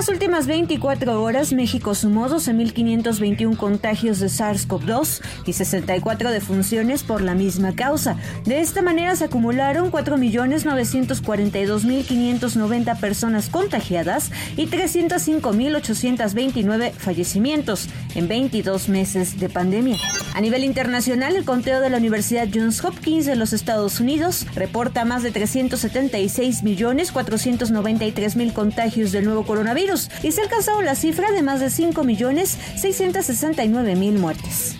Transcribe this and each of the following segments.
Las últimas 24 horas, México sumó 12.521 contagios de SARS-CoV-2 y 64 defunciones por la misma causa. De esta manera se acumularon 4.942.590 personas contagiadas y 305.829 fallecimientos en 22 meses de pandemia. A nivel internacional, el conteo de la Universidad Johns Hopkins de los Estados Unidos reporta más de 376.493.000 contagios del nuevo coronavirus y se ha alcanzado la cifra de más de 5.669.000 muertes.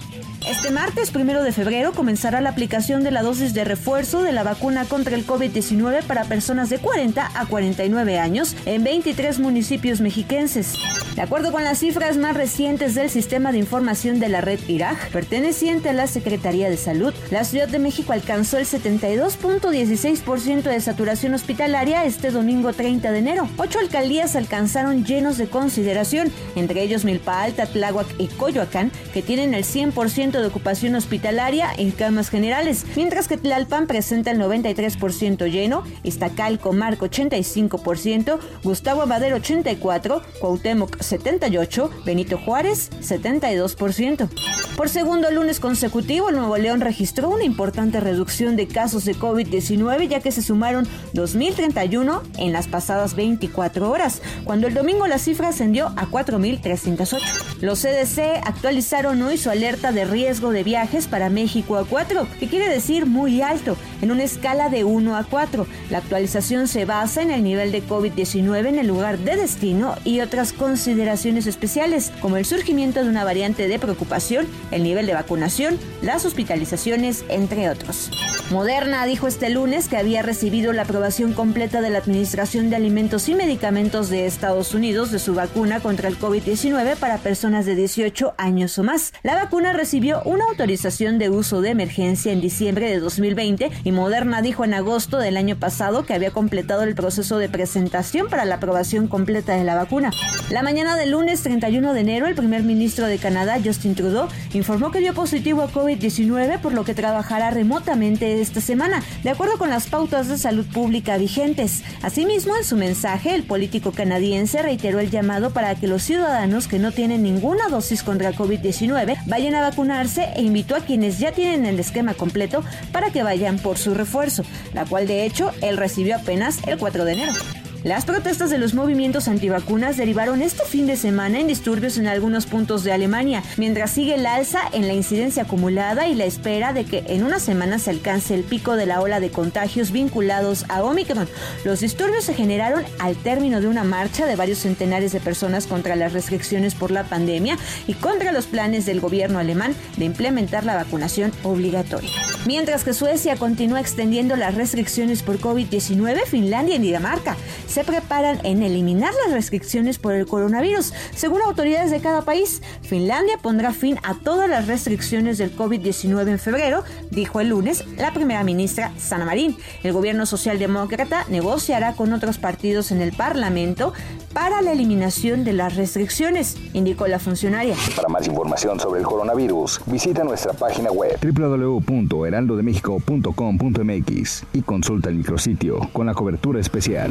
Este martes, primero de febrero, comenzará la aplicación de la dosis de refuerzo de la vacuna contra el COVID-19 para personas de 40 a 49 años en 23 municipios mexiquenses. De acuerdo con las cifras más recientes del Sistema de Información de la Red IRAG, perteneciente a la Secretaría de Salud, la Ciudad de México alcanzó el 72.16% de saturación hospitalaria este domingo 30 de enero. Ocho alcaldías alcanzaron llenos de consideración, entre ellos Milpa Alta, Tláhuac y Coyoacán, que tienen el 100% de ocupación hospitalaria en camas generales, mientras que Tlalpan presenta el 93% lleno, Iztacalco marca 85%, Gustavo Amadero 84%, Cuauhtémoc 78%, Benito Juárez 72%. Por segundo lunes consecutivo, Nuevo León registró una importante reducción de casos de COVID-19 ya que se sumaron 2.031 en las pasadas 24 horas, cuando el domingo la cifra ascendió a 4.308. Los CDC actualizaron hoy su alerta de riesgo de viajes para México a 4, que quiere decir muy alto, en una escala de 1 a 4. La actualización se basa en el nivel de COVID-19 en el lugar de destino y otras consideraciones especiales, como el surgimiento de una variante de preocupación, el nivel de vacunación, las hospitalizaciones, entre otros. Moderna dijo este lunes que había recibido la aprobación completa de la Administración de Alimentos y Medicamentos de Estados Unidos de su vacuna contra el COVID-19 para personas de 18 años o más. La vacuna recibió una autorización de uso de emergencia en diciembre de 2020 y Moderna dijo en agosto del año pasado que había completado el proceso de presentación para la aprobación completa de la vacuna. La mañana del lunes 31 de enero, el primer ministro de Canadá, Justin Trudeau, informó que dio positivo a COVID-19, por lo que trabajará remotamente esta semana, de acuerdo con las pautas de salud pública vigentes. Asimismo, en su mensaje, el político canadiense reiteró el llamado para que los ciudadanos que no tienen ninguna dosis contra COVID-19 vayan a e invitó a quienes ya tienen el esquema completo para que vayan por su refuerzo, la cual de hecho él recibió apenas el 4 de enero. Las protestas de los movimientos antivacunas derivaron este fin de semana en disturbios en algunos puntos de Alemania, mientras sigue el alza en la incidencia acumulada y la espera de que en una semana se alcance el pico de la ola de contagios vinculados a Omicron. Los disturbios se generaron al término de una marcha de varios centenares de personas contra las restricciones por la pandemia y contra los planes del gobierno alemán de implementar la vacunación obligatoria. Mientras que Suecia continúa extendiendo las restricciones por COVID-19, Finlandia y Dinamarca se preparan en eliminar las restricciones por el coronavirus. Según autoridades de cada país, Finlandia pondrá fin a todas las restricciones del COVID-19 en febrero, dijo el lunes la primera ministra Sana Marín. El gobierno socialdemócrata negociará con otros partidos en el Parlamento para la eliminación de las restricciones, indicó la funcionaria. Para más información sobre el coronavirus, visita nuestra página web www.heraldodemexico.com.mx y consulta el micrositio con la cobertura especial.